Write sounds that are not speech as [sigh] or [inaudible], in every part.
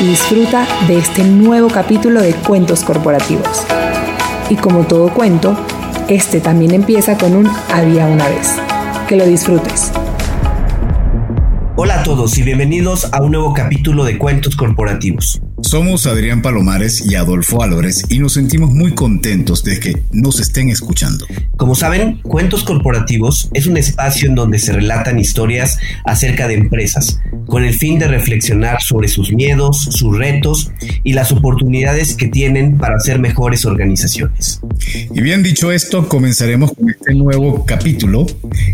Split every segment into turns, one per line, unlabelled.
y disfruta de este nuevo capítulo de Cuentos Corporativos. Y como todo cuento, este también empieza con un había una vez. Que lo disfrutes.
Hola a todos y bienvenidos a un nuevo capítulo de Cuentos Corporativos.
Somos Adrián Palomares y Adolfo Álvarez y nos sentimos muy contentos de que nos estén escuchando.
Como saben, Cuentos Corporativos es un espacio en donde se relatan historias acerca de empresas, con el fin de reflexionar sobre sus miedos, sus retos y las oportunidades que tienen para ser mejores organizaciones.
Y bien dicho esto, comenzaremos con este nuevo capítulo,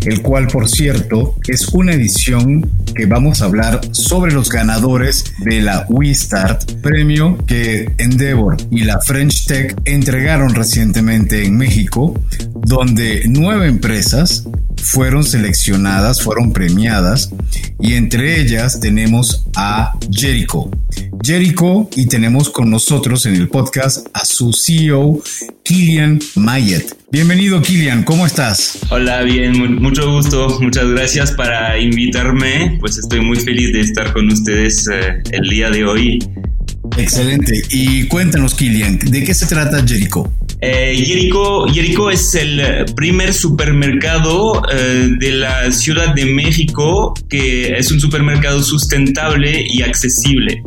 el cual por cierto es una edición que vamos a hablar sobre los ganadores de la WeStart premio que Endeavor y la French Tech entregaron recientemente en México, donde nueve empresas fueron seleccionadas, fueron premiadas y entre ellas tenemos a Jericho. Jericho y tenemos con nosotros en el podcast a su CEO, Kilian Mayet. Bienvenido Kilian, ¿cómo estás?
Hola, bien, mucho gusto, muchas gracias para invitarme, pues estoy muy feliz de estar con ustedes eh, el día de hoy
Excelente. Y cuéntanos, Kilian, ¿de qué se trata Jericho?
Eh, Jericho, es el primer supermercado eh, de la Ciudad de México que es un supermercado sustentable y accesible.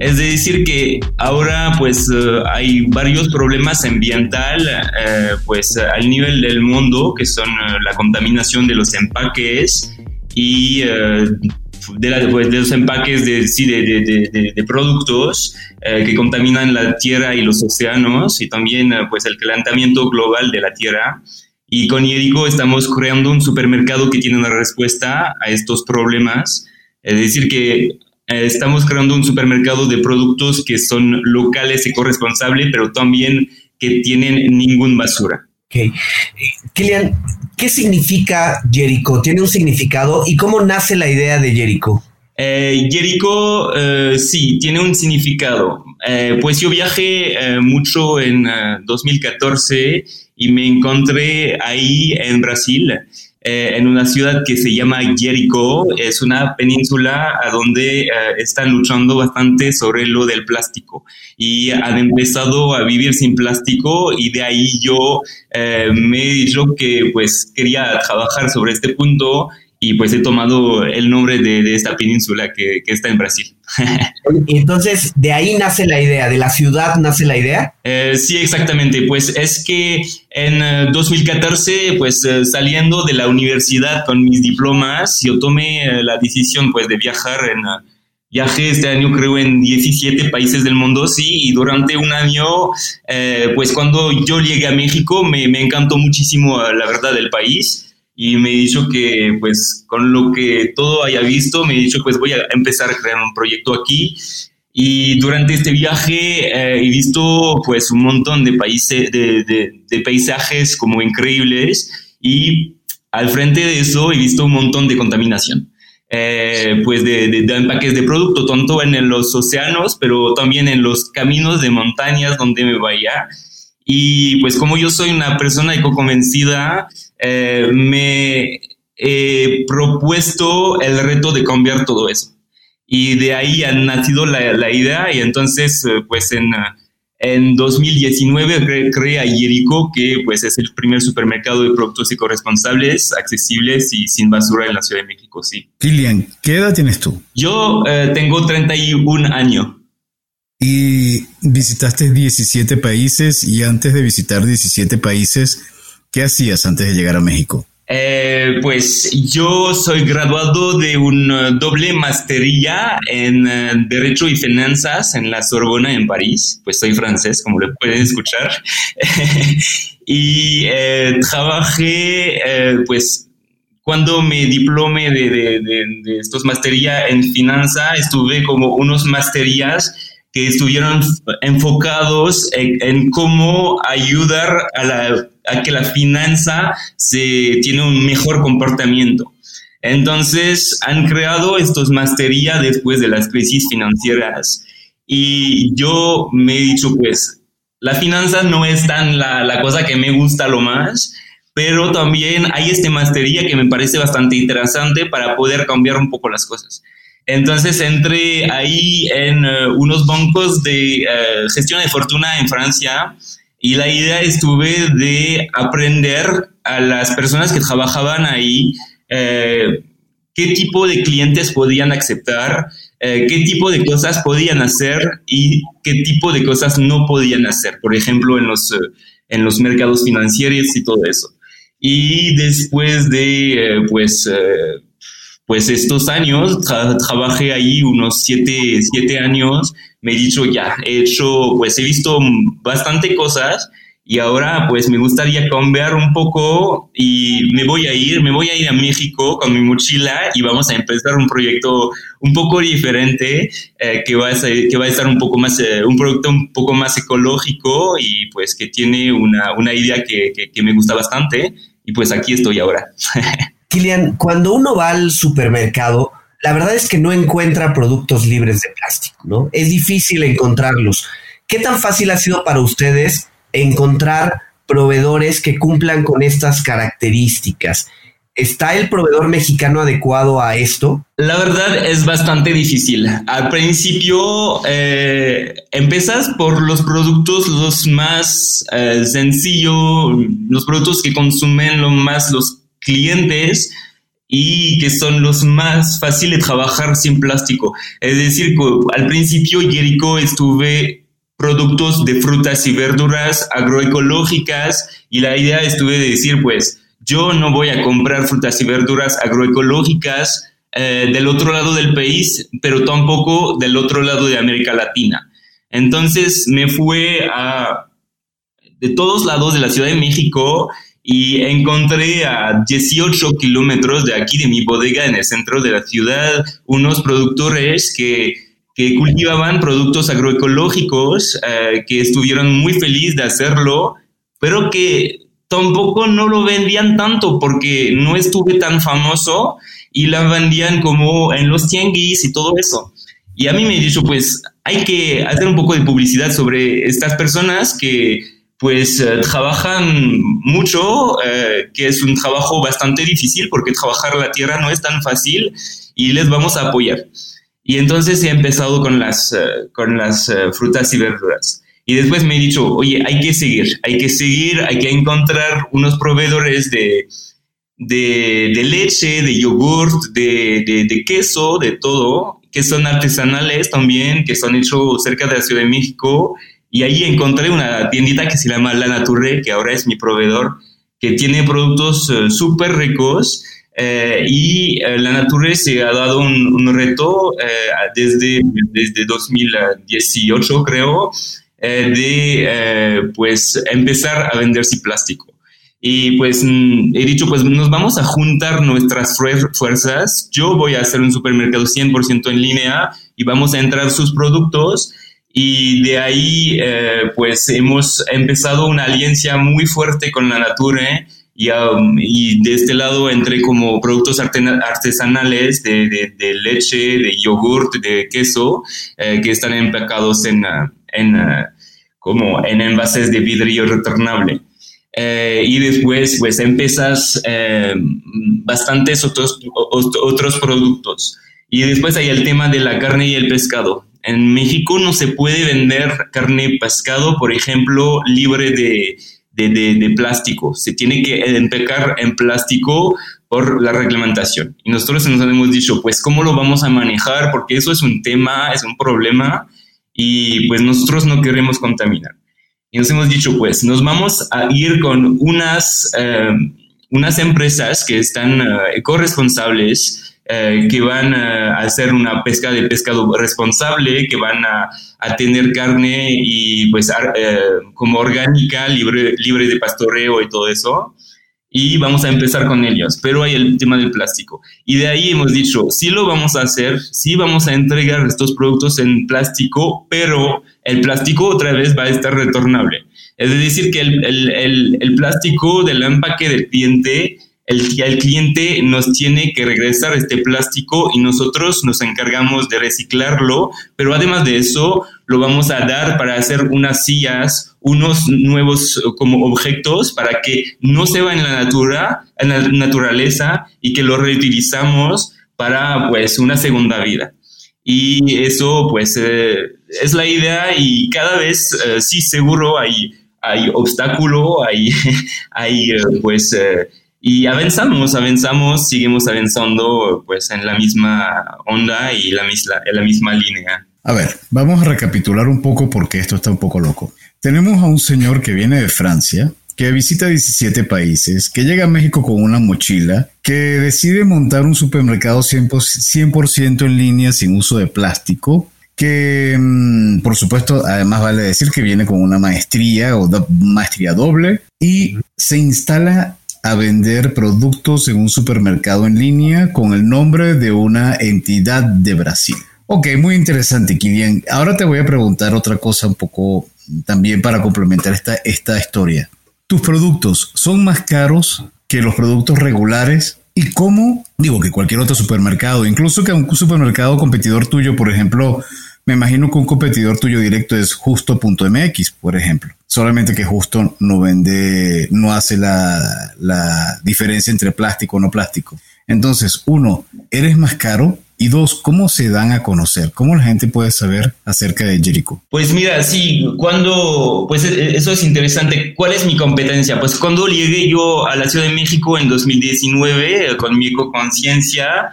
Es decir que ahora pues eh, hay varios problemas ambiental eh, pues al nivel del mundo que son la contaminación de los empaques y de, pues, de, los empaques de, sí, de, de productos eh, que contaminan la tierra y los océanos y también eh, pues el calentamiento global de la tierra. Y con Yerico estamos creando un supermercado que tiene una respuesta a estos problemas. Es decir, que eh, estamos creando un supermercado de productos que son locales y corresponsables, pero también que tienen ningún basura.
Ok. Kilian, ¿qué significa Jericho? ¿Tiene un significado? ¿Y cómo nace la idea de Jericho?
Eh, Jericho, eh, sí, tiene un significado. Eh, pues yo viajé eh, mucho en 2014 y me encontré ahí en Brasil, en una ciudad que se llama Jericho. Es una península a donde están luchando bastante sobre lo del plástico y han empezado a vivir sin plástico y de ahí yo me he dicho que pues quería trabajar sobre este punto y pues he tomado el nombre de, esta península que, está en Brasil. [laughs]
Entonces, de ahí nace la idea, de la ciudad nace la idea.
Eh, sí, exactamente. Pues es que en 2014, eh, pues eh, saliendo de la universidad con mis diplomas, yo tomé la decisión pues de viajar en... Viajé este año creo en 17 países del mundo, sí, y durante un año, pues cuando yo llegué a México me, me encantó muchísimo la verdad del país y me he dicho que pues con lo que todo haya visto, me he dicho pues voy a empezar a crear un proyecto aquí y durante este viaje eh, he visto pues un montón de, países, de, de, paisajes como increíbles y al frente de eso he visto un montón de contaminación. Eh, pues de, de, empaques de producto, tanto en los océanos, pero también en los caminos de montañas donde me vaya. Y pues como yo soy una persona eco-convencida, eh, me he propuesto el reto de cambiar todo eso. Y de ahí ha nacido la, idea y entonces eh, pues en, en 2019 creé a Jerico, que pues es el primer supermercado de productos ecoresponsables, accesibles y sin basura en la Ciudad de México, sí.
Kilian, ¿qué edad tienes tú?
Yo eh, tengo 31 años.
Y visitaste 17 países y antes de visitar 17 países, ¿qué hacías antes de llegar a México?
Eh, pues yo soy graduado de una doble maestría en eh, Derecho y Finanzas en la Sorbona en París. Pues soy francés, como lo pueden escuchar. [laughs] y eh, trabajé, pues cuando me diplomé de, estos maestrías en finanzas, estuve como unos maestrías que estuvieron enfocados en, cómo ayudar a, la, a, que la finanza se tiene un mejor comportamiento. Entonces han creado estos mastería después de las crisis financieras y yo me he dicho pues la finanza no es tan la, la cosa que me gusta lo más, pero también hay este mastería que me parece bastante interesante para poder cambiar un poco las cosas. Entonces entré ahí en eh, unos bancos de eh, gestión de fortuna en Francia y la idea estuve de aprender a las personas que trabajaban ahí eh, qué tipo de clientes podían aceptar, qué tipo de cosas podían hacer y qué tipo de cosas no podían hacer, por ejemplo, en los, en los mercados financieros y todo eso. Y después de, pues, pues estos años, trabajé ahí unos siete, siete años, me he dicho ya, he hecho, pues he visto bastante cosas y ahora pues me gustaría cambiar un poco y me voy a ir, me voy a ir a México con mi mochila y vamos a empezar un proyecto un poco diferente eh, que, va a ser, que va a estar un poco más, eh, un producto un poco más ecológico y pues que tiene una, una idea que, que, que me gusta bastante y pues aquí estoy ahora. [laughs]
Kilian, cuando uno va al supermercado, la verdad es que no encuentra productos libres de plástico, ¿no? Es difícil encontrarlos. ¿Qué tan fácil ha sido para ustedes encontrar proveedores que cumplan con estas características? ¿Está el proveedor mexicano adecuado a esto?
La verdad es bastante difícil. Al principio eh, empiezas por los productos los más eh, sencillos, los productos que consumen lo más los clientes y que son los más fáciles de trabajar sin plástico. Es decir, al principio Jericho estuve productos de frutas y verduras agroecológicas y la idea estuve de decir, pues, yo no voy a comprar frutas y verduras agroecológicas eh, del otro lado del país, pero tampoco del otro lado de América Latina. Entonces me fue a de todos lados de la Ciudad de México y encontré a 18 kilómetros de aquí, de mi bodega, en el centro de la ciudad, unos productores que, que cultivaban productos agroecológicos, eh, que estuvieron muy felices de hacerlo, pero que tampoco no lo vendían tanto porque no estuve tan famoso y la vendían como en los tianguis y todo eso. Y a mí me he dicho, pues hay que hacer un poco de publicidad sobre estas personas que pues eh, trabajan mucho, eh, que es un trabajo bastante difícil porque trabajar la tierra no es tan fácil y les vamos a apoyar. Y entonces he empezado con las, eh, con las frutas y verduras. Y después me he dicho, oye, hay que seguir, hay que seguir, hay que encontrar unos proveedores de, de, leche, de yogurt, de, de, de, queso, de todo, que son artesanales también, que son hechos cerca de la Ciudad de México y ahí encontré una tiendita que se llama La Nature, que ahora es mi proveedor, que tiene productos uh, súper ricos. Eh, y uh, La Nature se ha dado un, un reto uh, desde, desde 2018, creo, de pues empezar a vender sin plástico. Y pues mm, he dicho, pues nos vamos a juntar nuestras fuerzas. Yo voy a hacer un supermercado 100% en línea y vamos a entrar sus productos y de ahí eh, pues hemos empezado una alianza muy fuerte con la Nature y, um, de este lado entré como productos artesanales de, de, leche, de yogurt, de queso, eh, que están empacados en, uh, en, uh, como en envases de vidrio retornable. Eh, y después pues empiezas bastantes otros, otros productos. Y después hay el tema de la carne y el pescado. En México no se puede vender carne pescado, por ejemplo, libre de, de, plástico. Se tiene que empecar en plástico por la reglamentación. Y nosotros nos hemos dicho, pues, ¿cómo lo vamos a manejar? Porque eso es un tema, es un problema y pues nosotros no queremos contaminar. Y nos hemos dicho, pues, nos vamos a ir con unas, eh, unas empresas que están uh, corresponsables eh, que van a hacer una pesca de pescado responsable, que van a, tener carne y pues eh, como orgánica, libre, libre de pastoreo y todo eso. y vamos a empezar con ellos, pero hay el tema del plástico. Y de ahí hemos dicho, sí lo vamos a hacer, sí vamos a entregar estos productos en plástico, pero el plástico otra vez va a estar retornable. Es decir, que el, el, el, plástico del empaque del cliente, el, el cliente nos tiene que regresar este plástico y nosotros nos encargamos de reciclarlo, pero además de eso, lo vamos a dar para hacer unas sillas, unos nuevos como objetos para que no se va en la, natura, en la naturaleza y que lo reutilizamos para pues una segunda vida. Y eso pues eh, es la idea y cada vez eh, sí seguro hay hay obstáculo, hay, [laughs] hay eh, pues, eh, y avanzamos, avanzamos, seguimos avanzando pues en la misma onda y la misma, en la misma línea.
A ver, vamos a recapitular un poco porque esto está un poco loco. Tenemos a un señor que viene de Francia, que visita 17 países, que llega a México con una mochila, que decide montar un supermercado 100%, en línea sin uso de plástico, que mm, por supuesto además vale decir que viene con una maestría o maestría doble y se instala a vender productos en un supermercado en línea con el nombre de una entidad de Brasil. Ok, muy interesante, Kilian. Ahora te voy a preguntar otra cosa un poco también para complementar esta, esta historia. ¿Tus productos son más caros que los productos regulares ¿Y cómo? Digo que cualquier otro supermercado, incluso que un supermercado competidor tuyo, por ejemplo, me imagino que un competidor tuyo directo es justo.mx, por ejemplo. Solamente que justo no vende, no hace la, la diferencia entre plástico o no plástico. Entonces, uno, ¿eres más caro? Y dos, ¿cómo se dan a conocer? ¿Cómo la gente puede saber acerca de Jericho?
Pues mira, sí, cuando, pues e, e, eso es interesante. ¿Cuál es mi competencia? Pues cuando llegué yo a la Ciudad de México en 2019 eh, con mi conciencia,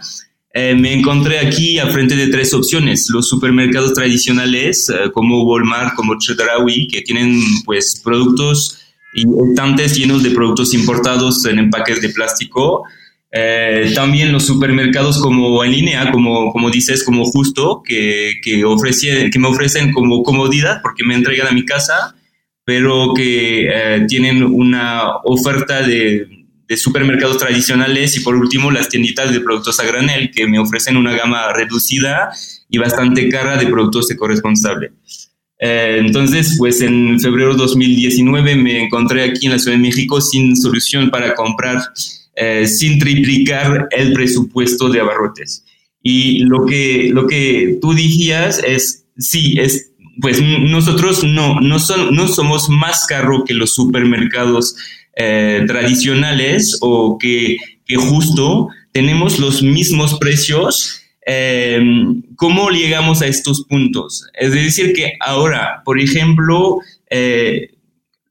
eh, me encontré aquí a frente de tres opciones. Los supermercados tradicionales eh, como Walmart, como Chedraui, que tienen pues productos y estantes llenos de productos importados en empaques de plástico eh, también los supermercados como en línea, como, como dices, como justo, que, que, que me ofrecen como comodidad porque me entregan a mi casa, pero que eh, tienen una oferta de, de, supermercados tradicionales y por último las tienditas de productos a granel que me ofrecen una gama reducida y bastante cara de productos de corresponsable. Eh, entonces, pues en febrero de 2019 me encontré aquí en la Ciudad de México sin solución para comprar eh, sin triplicar el presupuesto de abarrotes. Y lo que, lo que tú dijías es, sí, es, pues nosotros no, no, son, no somos más caro que los supermercados eh, tradicionales o que, justo tenemos los mismos precios. Eh, ¿Cómo llegamos a estos puntos? Es decir, que ahora, por ejemplo,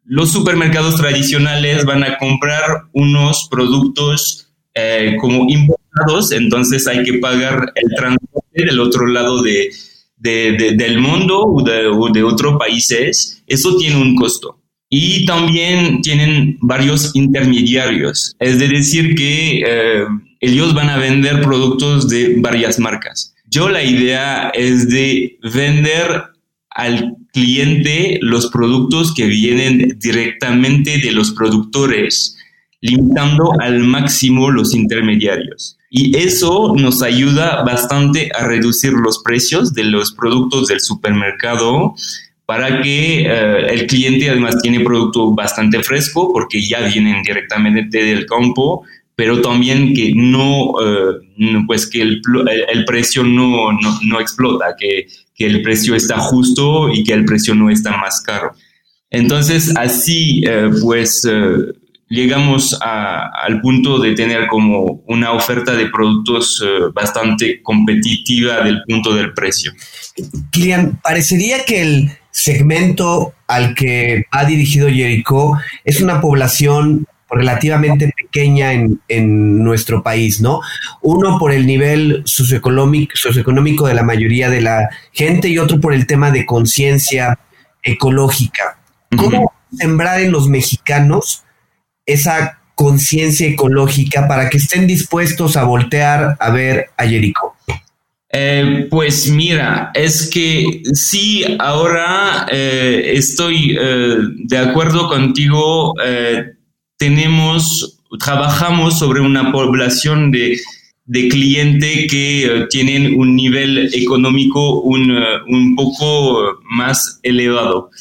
los supermercados tradicionales van a comprar unos productos eh, como importados, entonces hay que pagar el transporte del otro lado de, del mundo o de otros países. Eso tiene un costo. Y también tienen varios intermediarios, es decir, que eh, ellos van a vender productos de varias marcas. Yo la idea es de vender al cliente los productos que vienen directamente de los productores, limitando al máximo los intermediarios. Y eso nos ayuda bastante a reducir los precios de los productos del supermercado para que eh, el cliente además tiene producto bastante fresco porque ya vienen directamente del campo, pero también que no, eh, pues que el, el precio no, no, no, explota, que que el precio está justo y que el precio no está más caro. Entonces, así, eh, pues, llegamos al punto de tener como una oferta de productos bastante competitiva del punto del precio.
Kilian, parecería que el segmento al que ha dirigido Jericho es una población relativamente pequeña en, en, nuestro país, ¿no? Uno por el nivel socioeconómico, socioeconómico de la mayoría de la gente y otro por el tema de conciencia ecológica. ¿Cómo sembrar en los mexicanos esa conciencia ecológica para que estén dispuestos a voltear a ver a Jericho?
Eh, pues mira, es que sí, ahora eh, estoy eh, de acuerdo contigo tenemos trabajamos sobre una población de, de cliente que tienen un nivel económico un, un poco más elevado.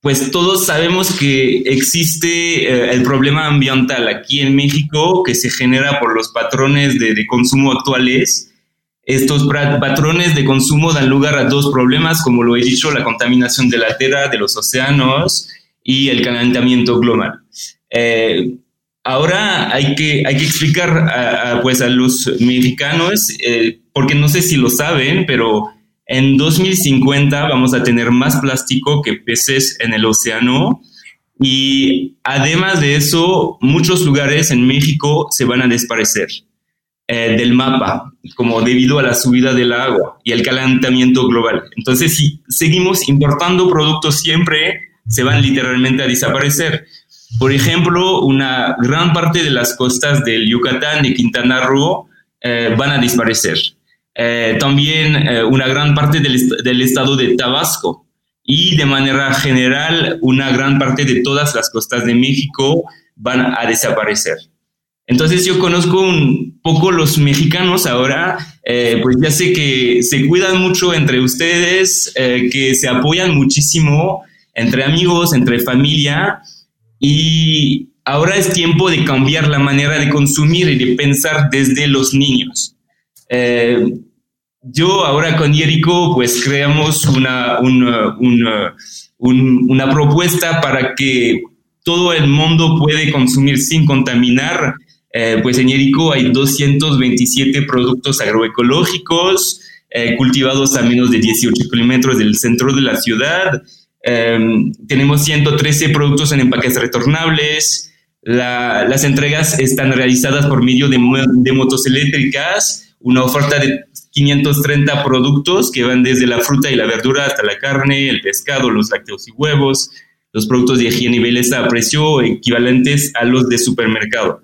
Pues todos sabemos que existe el problema ambiental aquí en México que se genera por los patrones de, de consumo actuales estos patrones de consumo dan lugar a dos problemas, como lo he dicho, la contaminación de la tierra, de los océanos y el calentamiento global. Eh, ahora hay que, hay que explicar a, pues a los mexicanos, eh, porque no sé si lo saben, pero en 2050 vamos a tener más plástico que peces en el océano. Y además de eso, muchos lugares en México se van a desaparecer. Eh, del mapa, como debido a la subida del agua y el calentamiento global. Entonces, si seguimos importando productos siempre, se van literalmente a desaparecer. Por ejemplo, una gran parte de las costas del Yucatán y Quintana Roo eh, van a desaparecer. Eh, también una gran parte del, del estado de Tabasco y de manera general una gran parte de todas las costas de México van a desaparecer. Entonces yo conozco un poco los mexicanos ahora, eh, pues ya sé que se cuidan mucho entre ustedes, eh, que se apoyan muchísimo entre amigos, entre familia, y ahora es tiempo de cambiar la manera de consumir y de pensar desde los niños. Eh, yo ahora con Jerico pues creamos una, una, una, una propuesta para que todo el mundo puede consumir sin contaminar eh, pues en Yerico hay 227 productos agroecológicos eh, cultivados a menos de 18 kilómetros del centro de la ciudad. Em, tenemos 113 productos en empaques retornables. las entregas están realizadas por medio de, de motos eléctricas, una oferta de 530 productos que van desde la fruta y la verdura hasta la carne, el pescado, los lácteos y huevos, los productos de higiene y belleza a precio equivalentes a los de supermercado.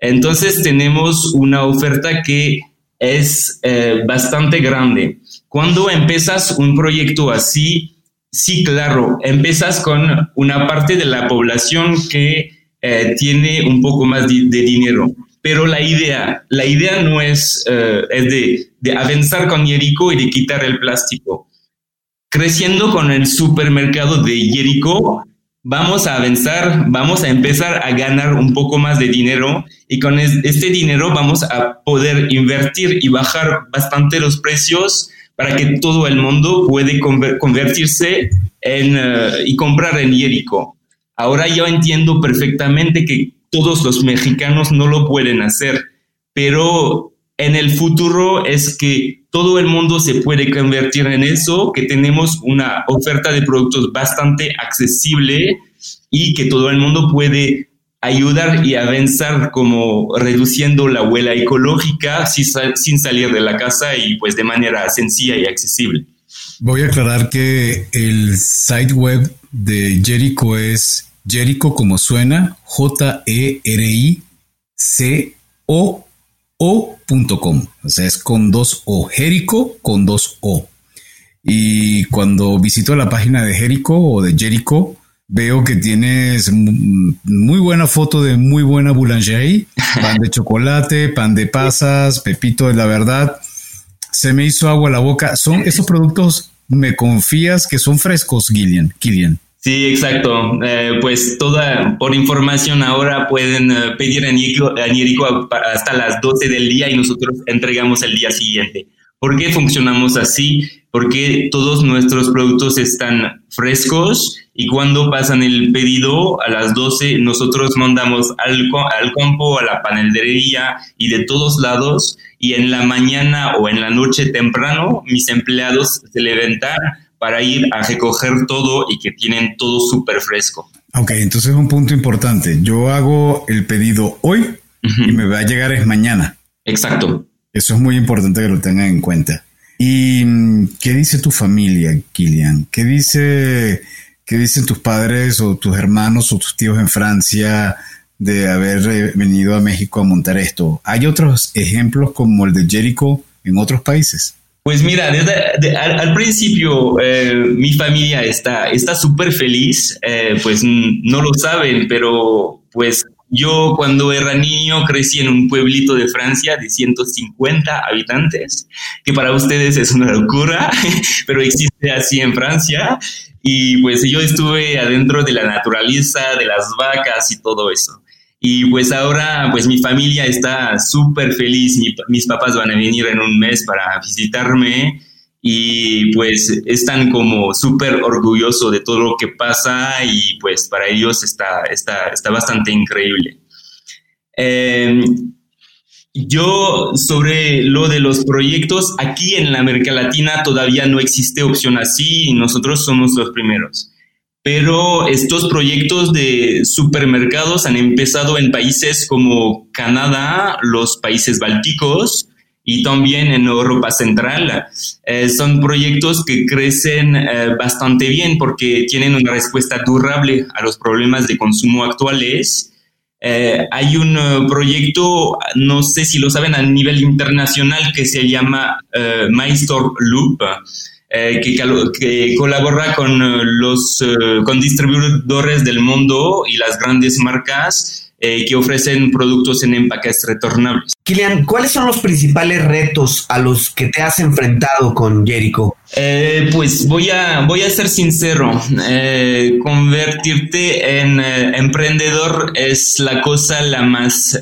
Entonces tenemos una oferta que es eh, bastante grande. Cuando empiezas un proyecto así, sí, claro, empiezas con una parte de la población que eh, tiene un poco más de, dinero. Pero la idea, la idea no es, eh, es de, de avanzar con Jericho y de quitar el plástico. Creciendo con el supermercado de Jericho, vamos a avanzar, vamos a empezar a ganar un poco más de dinero y con este dinero vamos a poder invertir y bajar bastante los precios para que todo el mundo puede convertirse en, eh, y comprar en Jericho. Ahora yo entiendo perfectamente que todos los mexicanos no lo pueden hacer, pero en el futuro es que todo el mundo se puede convertir en eso, que tenemos una oferta de productos bastante accesible y que todo el mundo puede ayudar y avanzar como reduciendo la huella ecológica sin, salir de la casa y pues de manera sencilla y accesible.
Voy a aclarar que el site web de Jericho es Jericho como suena, J-E-R-I-C-O o.com. O sea, es con dos O. Jericho con dos O. Y cuando visito la página de Jericho o de Jericho, veo que tienes muy buena foto de muy buena boulangerie, [laughs] pan de chocolate, pan de pasas, pepito de la verdad. Se me hizo agua la boca. Son esos productos, me confías que son frescos, Gillian. Gillian.
Sí, exacto. Eh, pues toda, por información ahora pueden eh, pedir a Nierico hasta las 12 del día y nosotros entregamos el día siguiente. ¿Por qué funcionamos así? Porque todos nuestros productos están frescos y cuando pasan el pedido a las 12 nosotros mandamos al, al campo, a la panelería y de todos lados y en la mañana o en la noche temprano mis empleados se levantan para ir a recoger todo y que tienen todo súper fresco.
Ok, entonces un punto importante. Yo hago el pedido hoy y me va a llegar es mañana.
Exacto.
Eso es muy importante que lo tengan en cuenta. ¿Y mm, qué dice tu familia, Kilian? ¿Qué dice, qué dicen tus padres o tus hermanos o tus tíos en Francia de haber eh, venido a México a montar esto? ¿Hay otros ejemplos como el de Jericho en otros países?
Pues mira, desde, al, principio eh, mi familia está súper feliz, eh, pues no lo saben, pero pues yo cuando era niño crecí en un pueblito de Francia de 150 habitantes, que para ustedes es una locura, [laughs] pero existe así en Francia. Y pues yo estuve adentro de la naturaleza, de las vacas y todo eso. Y pues ahora, pues mi familia está súper feliz. mis papás van a venir en un mes para visitarme y pues están como súper orgullosos de todo lo que pasa y pues para ellos está, está, está bastante increíble. Em, yo sobre lo de los proyectos, aquí en la América Latina todavía no existe opción así y nosotros somos los primeros. Pero estos proyectos de supermercados han empezado en países como Canadá, los países bálticos, y también en Europa Central. Eh, son proyectos que crecen eh, bastante bien porque tienen una respuesta durable a los problemas de consumo actuales. Eh, hay un proyecto, no sé si lo saben, a nivel internacional que se llama MyStore Loop. Que, que, colabora con los con distribuidores del mundo y las grandes marcas eh, que ofrecen productos en empaques retornables.
Kilian, ¿cuáles son los principales retos a los que te has enfrentado con Jericho?
Eh, pues voy a, voy a ser sincero, eh, convertirte en emprendedor es la cosa la más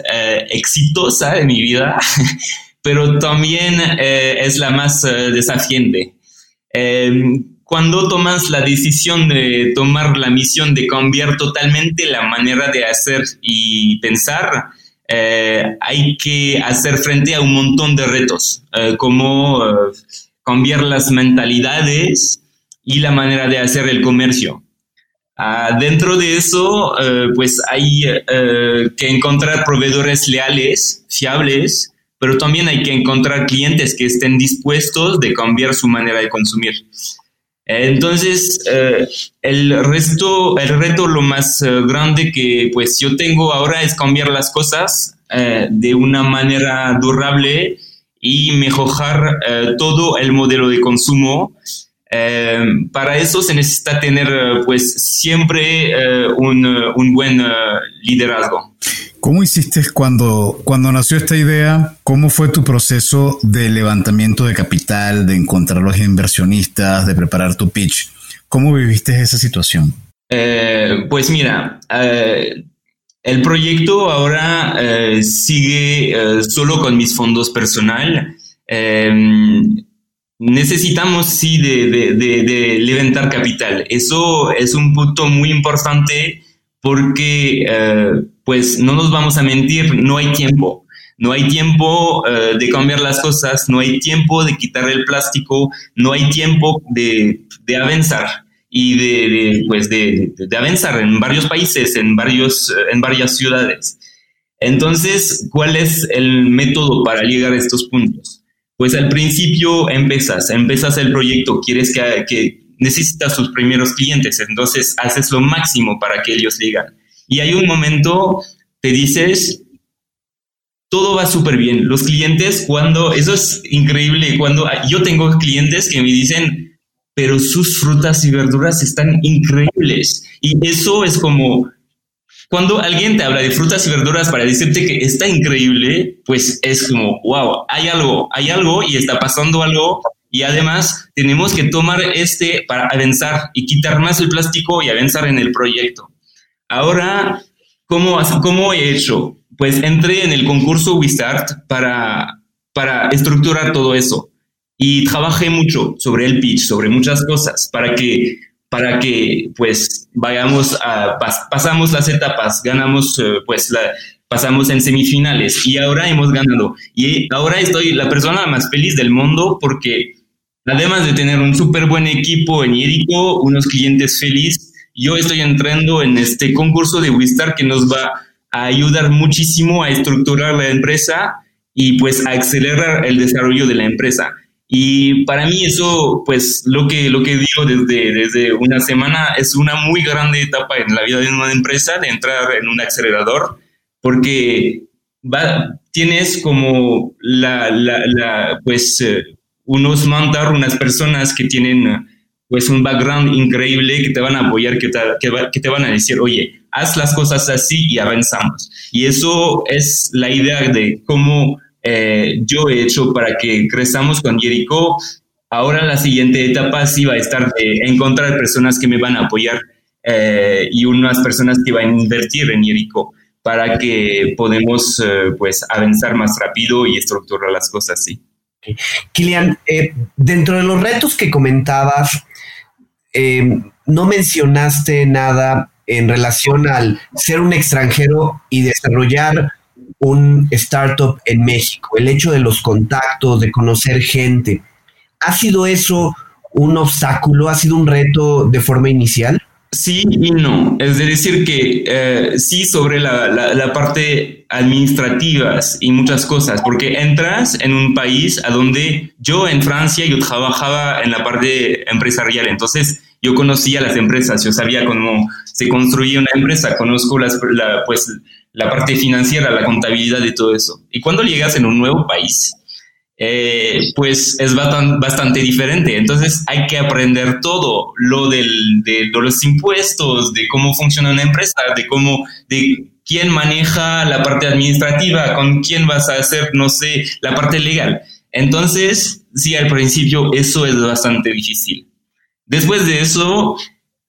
exitosa de mi vida, [laughs] pero también es la más desafiante cuando tomas la decisión de tomar la misión de cambiar totalmente la manera de hacer y pensar, eh, hay que hacer frente a un montón de retos, eh, como eh, cambiar las mentalidades y la manera de hacer el comercio. Ah, dentro de eso, pues hay que encontrar proveedores leales, fiables, pero también hay que encontrar clientes que estén dispuestos de cambiar su manera de consumir. Entonces, eh, el resto, el reto lo más eh, grande que pues yo tengo ahora es cambiar las cosas eh, de una manera durable y mejorar todo el modelo de consumo. para eso se necesita tener pues siempre un, un, buen liderazgo.
¿Cómo hiciste cuando, cuando nació esta idea? ¿Cómo fue tu proceso de levantamiento de capital, de encontrar los inversionistas, de preparar tu pitch? ¿Cómo viviste esa situación?
Eh, pues mira, eh, el proyecto ahora eh, sigue solo con mis fondos personal. necesitamos sí de, de levantar capital. Eso es un punto muy importante porque pues no nos vamos a mentir, no hay tiempo. No hay tiempo eh, de cambiar las cosas, no hay tiempo de quitar el plástico, no hay tiempo de, avanzar y de, pues de, avanzar en varios países, en, varios, eh, en varias ciudades. Entonces, ¿cuál es el método para llegar a estos puntos? Pues al principio empiezas, empiezas el proyecto, quieres que, que necesitas sus primeros clientes, entonces haces lo máximo para que ellos llegan y hay un momento, te dices, todo va súper bien. Los clientes, cuando, eso es increíble, cuando yo tengo clientes que me dicen, pero sus frutas y verduras están increíbles. Y eso es como, cuando alguien te habla de frutas y verduras para decirte que está increíble, pues es como, wow, hay algo, hay algo y está pasando algo. Y además tenemos que tomar este para avanzar y quitar más el plástico y avanzar en el proyecto. Ahora, ¿cómo, ¿cómo he hecho? Pues entré en el concurso WeStart para, para estructurar todo eso y trabajé mucho sobre el pitch, sobre muchas cosas, para que, para que pues vayamos pasamos las etapas, ganamos eh, pues pasamos en semifinales y ahora hemos ganado. Y ahora estoy la persona más feliz del mundo porque además de tener un súper buen equipo en Irico, unos clientes felices, yo estoy entrando en este concurso de Wistar que nos va a ayudar muchísimo a estructurar la empresa y pues a acelerar el desarrollo de la empresa. Y para mí eso, pues lo que, lo que digo desde, desde una semana es una muy grande etapa en la vida de una empresa, de entrar en un acelerador, porque va, tienes como la, la, la pues eh, unos mentor, unas personas que tienen pues un background increíble que te van a apoyar, que te, que, te van a decir, oye, haz las cosas así y avanzamos. Y eso es la idea de cómo eh, yo he hecho para que crezamos con Jericho. Ahora la siguiente etapa sí va a estar de encontrar personas que me van a apoyar eh, y unas personas que van a invertir en Jericho para que podamos eh, pues avanzar más rápido y estructurar las cosas así.
Kilian, dentro de los retos que comentabas, no mencionaste nada en relación al ser un extranjero y desarrollar un startup en México, el hecho de los contactos, de conocer gente. ¿Ha sido eso un obstáculo? ¿Ha sido un reto de forma inicial?
Sí y no. Es decir, que eh, sí sobre la, la, parte administrativa y muchas cosas, porque entras en un país a donde yo en Francia yo trabajaba en la parte empresarial, entonces yo conocía las empresas, yo sabía cómo se construía una empresa, conozco las, la, pues, la parte financiera, la contabilidad de todo eso. Y cuando llegas en un nuevo país, eh, pues es bastante, diferente. Entonces hay que aprender todo, lo del, de, los impuestos, de cómo funciona una empresa, de cómo, de quién maneja la parte administrativa, con quién vas a hacer, no sé, la parte legal. Entonces, sí, al principio eso es bastante difícil. Después de eso,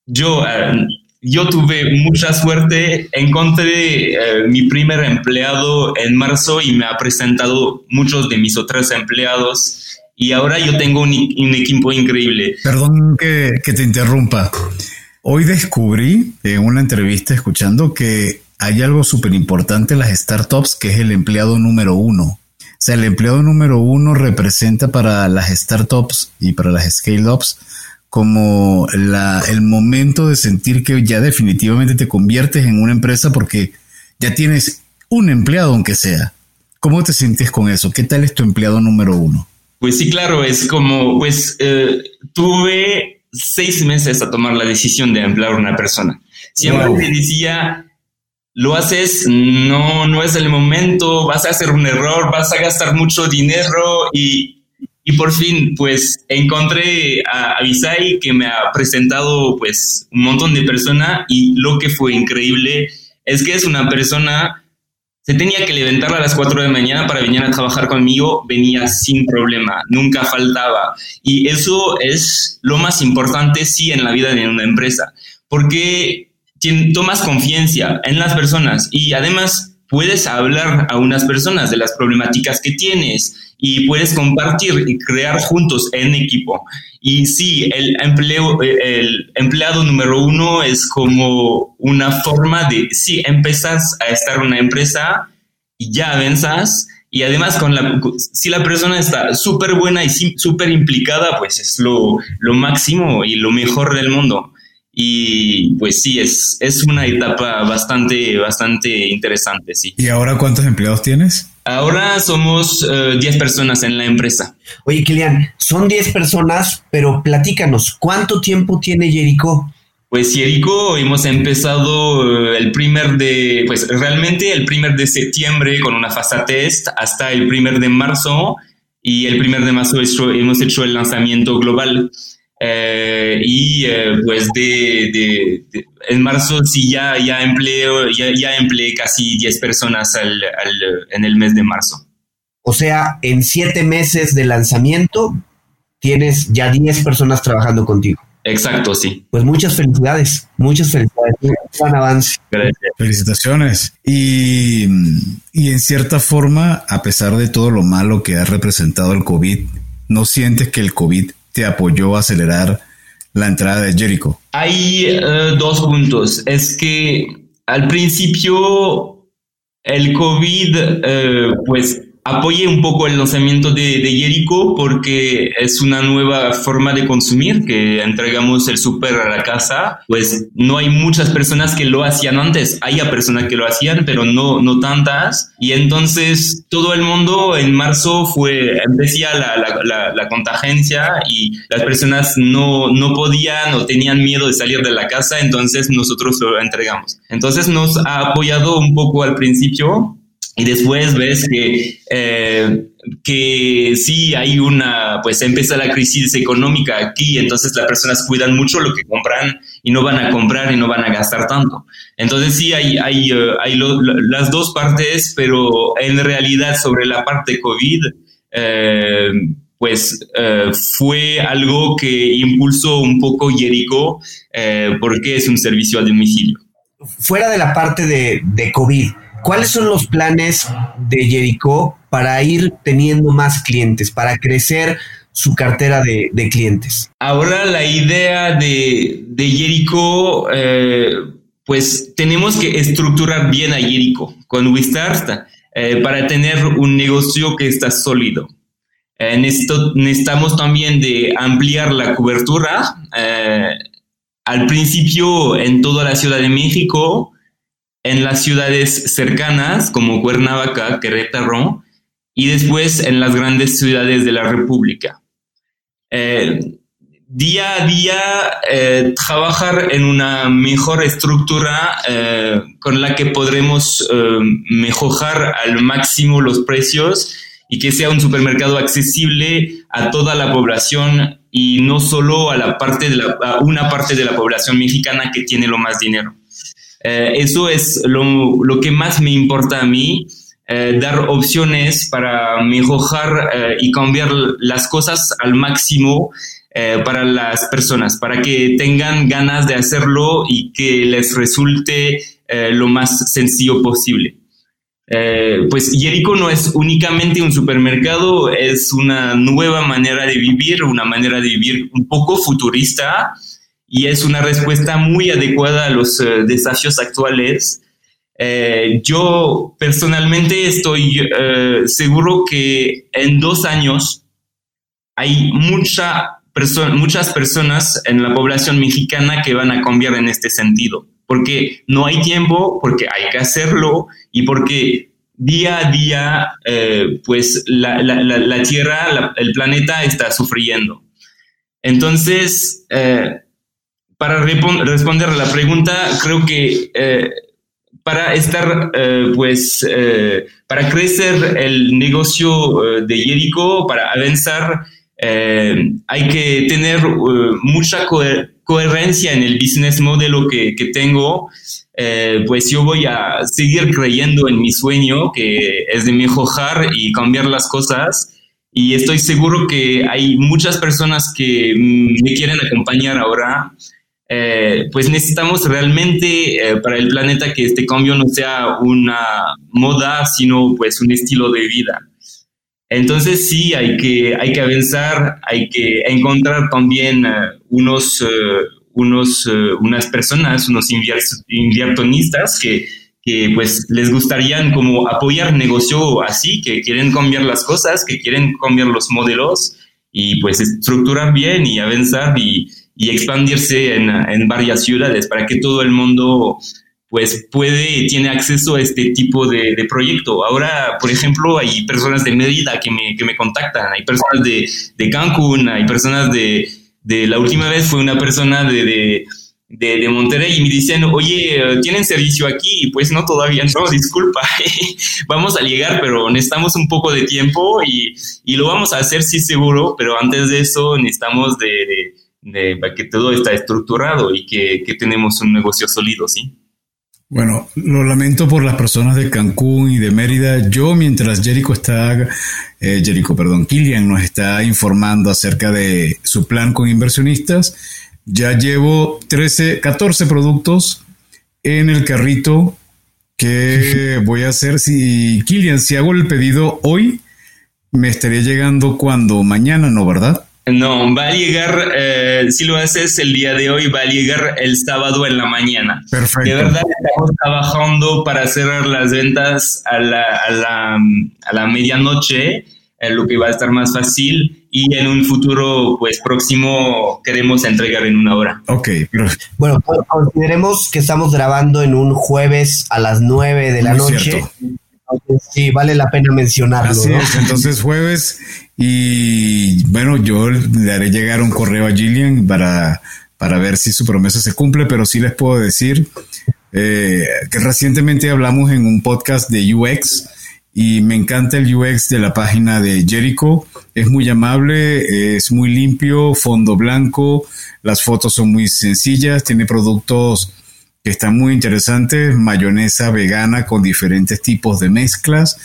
yo eh, yo tuve mucha suerte, encontré eh, mi primer empleado en marzo y me ha presentado muchos de mis otros empleados y ahora yo tengo un, equipo increíble.
Perdón que, que te interrumpa. Hoy descubrí en una entrevista escuchando que hay algo súper importante en las startups que es el empleado número uno. O sea, el empleado número uno representa para las startups y para las scale-ups como la, el momento de sentir que ya definitivamente te conviertes en una empresa porque ya tienes un empleado aunque sea. ¿Cómo te sientes con eso? ¿Qué tal es tu empleado número uno?
Pues sí, claro, es como, pues eh, tuve seis meses a tomar la decisión de emplear a una persona. Siempre me decía, lo haces, no, no es el momento, vas a hacer un error, vas a gastar mucho dinero y y por fin, pues encontré a Avisai que me ha presentado pues un montón de personas y lo que fue increíble es que es una persona, se tenía que levantar a las 4 de mañana para venir a trabajar conmigo, venía sin problema, nunca faltaba. Y eso es lo más importante, sí, en la vida de una empresa, porque tomas confianza en las personas y además puedes hablar a unas personas de las problemáticas que tienes y puedes compartir y crear juntos en equipo. Y sí, el, empleo, el empleado número uno es como una forma de, sí, empezas a estar en una empresa y ya avanzas. Y además, con la, si la persona está súper buena y súper implicada, pues es lo, lo máximo y lo mejor del mundo. Y pues sí, es, es una etapa bastante, bastante interesante, sí.
¿Y ahora cuántos empleados tienes?
Ahora somos 10 eh, personas en la empresa.
Oye, Kilian, son 10 personas, pero platícanos, ¿cuánto tiempo tiene Jericho?
Pues Jericho hemos empezado eh, el primer de, pues realmente el primer de septiembre con una fase test hasta el primer de marzo y el primer de marzo hemos hecho el lanzamiento global. Eh, y eh, pues de, en marzo sí ya, ya empleo, ya, ya empleé casi 10 personas al, en el mes de marzo.
O sea, en siete meses de lanzamiento tienes ya 10 personas trabajando contigo.
Exacto, sí.
Pues muchas felicidades, muchas felicidades, gran avance.
Felicitaciones. Y, y en cierta forma, a pesar de todo lo malo que ha representado el COVID, ¿no sientes que el COVID te apoyó a acelerar la entrada de Jericho?
Hay eh, dos puntos. Es que al principio el COVID, eh, pues apoye un poco el lanzamiento de, de Jericho porque es una nueva forma de consumir que entregamos el súper a la casa. Pues no hay muchas personas que lo hacían antes. Hay personas que lo hacían, pero no, no tantas. Y entonces todo el mundo en marzo fue, empecía la, la, la, contingencia y las personas no, no podían o tenían miedo de salir de la casa. Entonces nosotros lo entregamos. Entonces nos ha apoyado un poco al principio y después ves que eh, que sí hay una, pues empieza la crisis económica aquí, entonces las personas cuidan mucho lo que compran y no van a comprar y no van a gastar tanto. Entonces sí hay, hay, eh, hay las dos partes, pero en realidad sobre la parte COVID, eh, pues fue algo que impulsó un poco Jericho porque es un servicio a domicilio.
Fuera de la parte de, de COVID, ¿Cuáles son los planes de Jericho para ir teniendo más clientes, para crecer su cartera de, clientes?
Ahora la idea de, de Jericho, eh, pues tenemos que estructurar bien a Jericho con WeStart eh, para tener un negocio que está sólido. Esto necesitamos también de ampliar la cobertura. Eh, al principio en toda la Ciudad de México, en las ciudades cercanas como Cuernavaca, Querétaro y después en las grandes ciudades de la República. Eh, día a día eh, trabajar en una mejor estructura eh, con la que podremos mejorar al máximo los precios y que sea un supermercado accesible a toda la población y no solo a la parte de la, a una parte de la población mexicana que tiene lo más dinero. Eh, eso es lo, lo, que más me importa a mí, eh, dar opciones para mejorar eh, y cambiar las cosas al máximo para las personas, para que tengan ganas de hacerlo y que les resulte lo más sencillo posible. pues Jericho no es únicamente un supermercado, es una nueva manera de vivir, una manera de vivir un poco futurista, y es una respuesta muy adecuada a los eh, desafíos actuales. Eh, yo personalmente estoy eh, seguro que en dos años hay mucha muchas personas en la población mexicana que van a cambiar en este sentido, porque no hay tiempo, porque hay que hacerlo y porque día a día, pues la, la, la, Tierra, el planeta está sufriendo. Entonces, para responder a la pregunta, creo que eh, para estar, eh, pues, eh, para crecer el negocio de Jericho, para avanzar, hay que tener mucha coherencia en el business model que, que tengo. pues yo voy a seguir creyendo en mi sueño, que es de mejorar y cambiar las cosas. Y estoy seguro que hay muchas personas que me quieren acompañar ahora. Eh, pues necesitamos realmente eh, para el planeta que este cambio no sea una moda, sino pues un estilo de vida. Entonces sí, hay que, hay que avanzar, hay que encontrar también eh, unos, unos, unas personas, unos inversionistas que, que pues les gustaría como apoyar negocio así, que quieren cambiar las cosas, que quieren cambiar los modelos y pues estructurar bien y avanzar y, y expandirse en, en, varias ciudades para que todo el mundo pues puede, tiene acceso a este tipo de, proyecto. Ahora, por ejemplo, hay personas de Mérida que me, que me contactan, hay personas de, Cancún, hay personas de, de, la última vez fue una persona de, de Monterrey y me dicen, oye, ¿tienen servicio aquí? Y pues no, todavía no, [laughs] disculpa, vamos a llegar, pero necesitamos un poco de tiempo y, y, lo vamos a hacer, sí, seguro, pero antes de eso necesitamos de, que todo está estructurado y que, tenemos un negocio sólido, ¿sí?
Bueno, lo lamento por las personas de Cancún y de Mérida. Yo, mientras Jericho está, eh, Jericho, perdón, Kilian nos está informando acerca de su plan con inversionistas, ya llevo 13, 14 productos en el carrito que [laughs] voy a hacer. Si, Kilian, si hago el pedido hoy, me estaría llegando cuando mañana, ¿no, verdad?
No, va a llegar, eh, si lo haces el día de hoy, va a llegar el sábado en la mañana.
Perfecto.
De verdad, estamos trabajando para cerrar las ventas a la, a la, a la medianoche, eh, lo que va a estar más fácil. Y en un futuro, pues próximo, queremos entregar en una hora.
Ok.
Bueno, consideremos que estamos grabando en un jueves a las 9 de la noche. Sí, vale la pena mencionarlo.
Así es, entonces jueves y bueno, yo le haré llegar un correo a Gillian para, para ver si su promesa se cumple, pero sí les puedo decir eh, que recientemente hablamos en un podcast de UX y me encanta el UX de la página de Jericho. Es muy amable, es muy limpio, fondo blanco, las fotos son muy sencillas, tiene productos que están muy interesantes, mayonesa vegana con diferentes tipos de mezclas,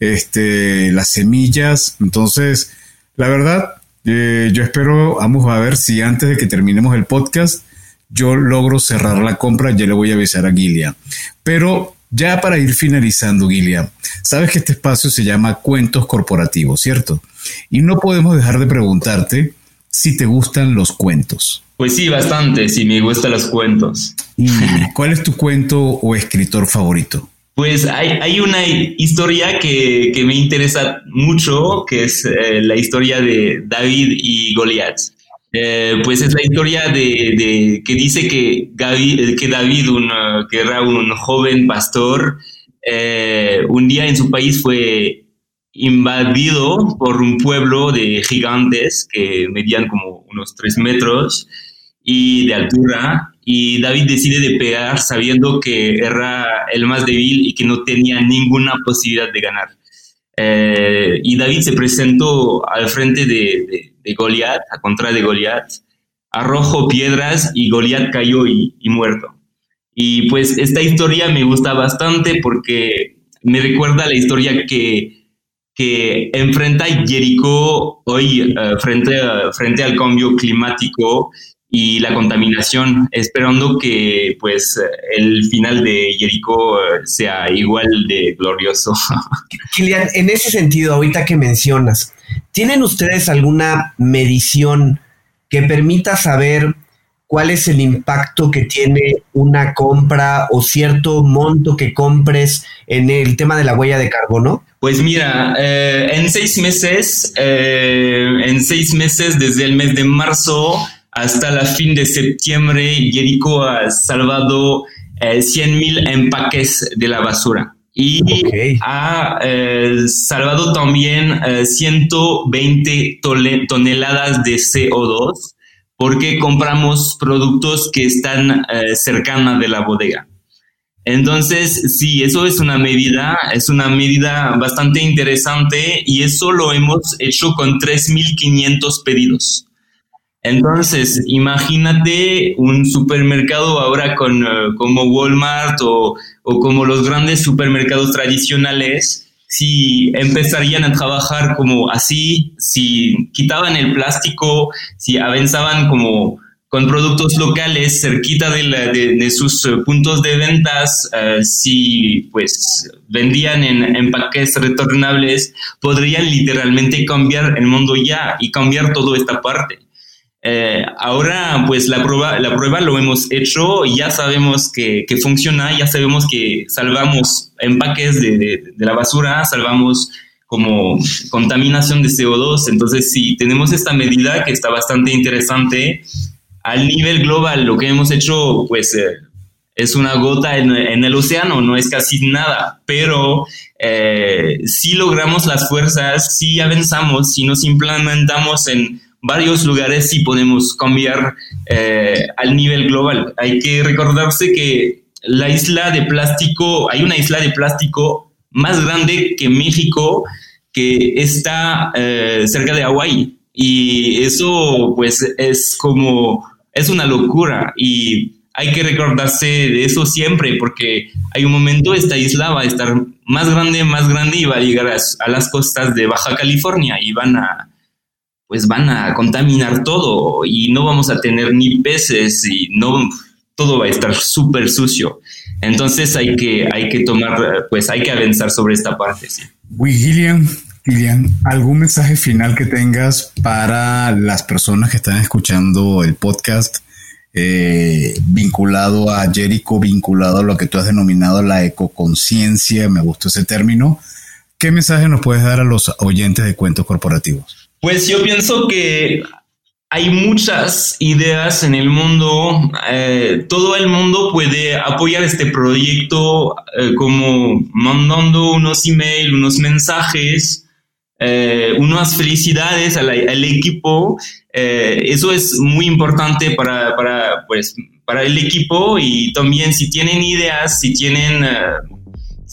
este, las semillas. Entonces, la verdad, eh, yo espero, vamos a ver si antes de que terminemos el podcast, yo logro cerrar la compra, ya le voy a avisar a Gilia. Pero ya para ir finalizando, Gilia, sabes que este espacio se llama Cuentos Corporativos, ¿cierto? Y no podemos dejar de preguntarte si te gustan los cuentos.
Pues sí, bastante, sí, me gustan los cuentos.
¿Y cuál es tu cuento o escritor favorito?
Pues hay, una historia que, me interesa mucho, que es eh, la historia de David y Goliat. Eh, pues es la historia de, que dice que, que David, un, que era un joven pastor, eh, un día en su país fue invadido por un pueblo de gigantes que medían como unos tres metros y de altura y David decide de pegar sabiendo que era el más débil y que no tenía ninguna posibilidad de ganar. Eh, y David se presentó al frente de, de, Goliat, a contra de Goliat, arrojó piedras y Goliat cayó y, muerto. Y pues esta historia me gusta bastante porque me recuerda la historia que, que enfrenta Jericó hoy eh, frente, frente al cambio climático y la contaminación, esperando que pues el final de Jericó eh, sea igual de glorioso. [laughs]
Kilian, en ese sentido, ahorita que mencionas, ¿tienen ustedes alguna medición que permita saber cuál es el impacto que tiene una compra o cierto monto que compres en el tema de la huella de carbono?
Pues mira, eh, en seis meses, eh, en seis meses desde el mes de marzo, hasta la fin de septiembre, Jericho ha salvado 100.000 eh, mil empaques de la basura y ha eh, salvado también 120 eh, toneladas de CO2 porque compramos productos que están cercanos de la bodega. Entonces, sí, eso es una medida, es una medida bastante interesante y eso lo hemos hecho con 3.500 pedidos. Entonces, imagínate un supermercado ahora con, eh, como Walmart o, o, como los grandes supermercados tradicionales, si empezarían a trabajar como así, si quitaban el plástico, si avanzaban como con productos locales cerquita de, de, sus eh, puntos de ventas, eh, si pues vendían en empaques retornables, podrían literalmente cambiar el mundo ya y cambiar toda esta parte. Eh, ahora, pues la prueba, la prueba lo hemos hecho, ya sabemos que, que funciona, ya sabemos que salvamos empaques de, de, la basura, salvamos como contaminación de CO2. Entonces, sí, tenemos esta medida que está bastante interesante. Al nivel global, lo que hemos hecho, pues eh, es una gota en, en, el océano, no es casi nada, pero eh, si logramos las fuerzas, si avanzamos, si nos implementamos en varios lugares sí podemos cambiar eh, al nivel global. Hay que recordarse que la isla de plástico, hay una isla de plástico más grande que México que está eh, cerca de Hawái. Y eso pues es como, es una locura y hay que recordarse de eso siempre porque hay un momento esta isla va a estar más grande, más grande y va a llegar a las costas de Baja California y van a, pues van a contaminar todo y no vamos a tener ni peces y no todo va a estar súper sucio. Entonces hay que, hay que tomar, pues hay que avanzar sobre esta parte. Sí.
Gillian, ¿algún mensaje final que tengas para las personas que están escuchando el podcast eh, vinculado a Jericho, vinculado a lo que tú has denominado la ecoconciencia? Me gustó ese término. ¿Qué mensaje nos puedes dar a los oyentes de cuentos corporativos?
Pues yo pienso que hay muchas ideas en el mundo. Eh, todo el mundo puede apoyar este proyecto eh, como mandando unos emails, unos mensajes, eh, unas felicidades al, equipo. eso es muy importante para, para, pues, para el equipo y también si tienen ideas, si tienen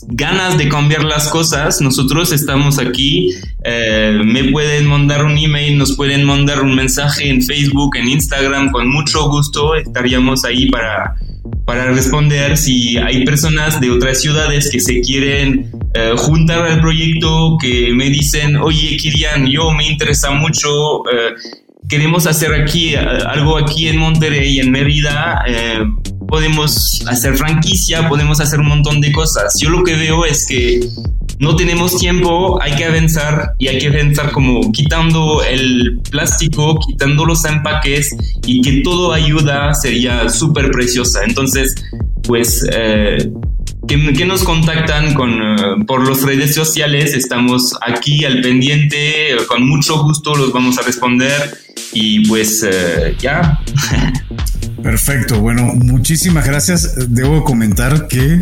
ganas de cambiar las cosas, nosotros estamos aquí. Eh, me pueden mandar un email, nos pueden mandar un mensaje en Facebook, en Instagram, con mucho gusto estaríamos ahí para, para responder si hay personas de otras ciudades que se quieren eh, juntar al proyecto, que me dicen, oye, Kirian, yo me interesa mucho. Eh, queremos hacer aquí algo aquí en Monterrey, en Mérida, podemos hacer franquicia, podemos hacer un montón de cosas. Yo lo que veo es que no tenemos tiempo, hay que avanzar y hay que avanzar como quitando el plástico, quitando los empaques y que todo ayuda sería súper preciosa. Entonces, pues... Eh, que, nos contactan con, eh, por las redes sociales. Estamos aquí al pendiente, con mucho gusto los vamos a responder y pues eh, ya. [laughs]
Perfecto, bueno, muchísimas gracias. Debo comentar que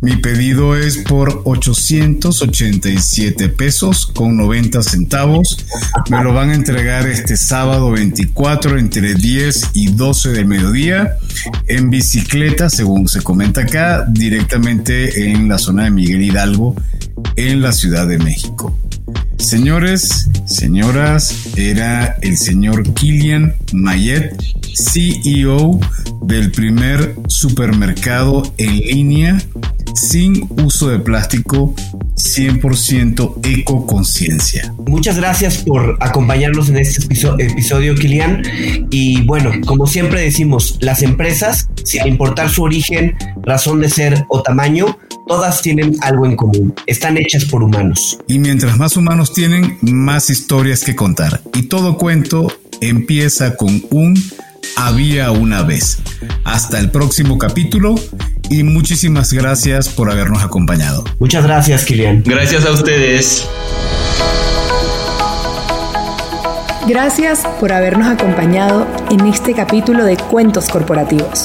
mi pedido es por 887 pesos con 90 centavos. Me lo van a entregar este sábado 24 entre 10 y 12 del mediodía en bicicleta, según se comenta acá, directamente en la zona de Miguel Hidalgo, en la Ciudad de México. Señores, señoras, era el señor Kilian Mayet, CEO del primer supermercado en línea sin uso de plástico 100% ecoconciencia.
Muchas gracias por acompañarnos en este episodio, Kilian. Y bueno, como siempre decimos, las empresas, sin importar su origen, razón de ser o tamaño, todas tienen algo en común. Están hechas por humanos.
Y mientras más humanos tienen, más historias que contar. Y todo cuento empieza con un había una vez. Hasta el próximo capítulo y muchísimas gracias por habernos acompañado.
Muchas gracias, Kilian.
Gracias a ustedes.
Gracias por habernos acompañado en este capítulo de Cuentos Corporativos.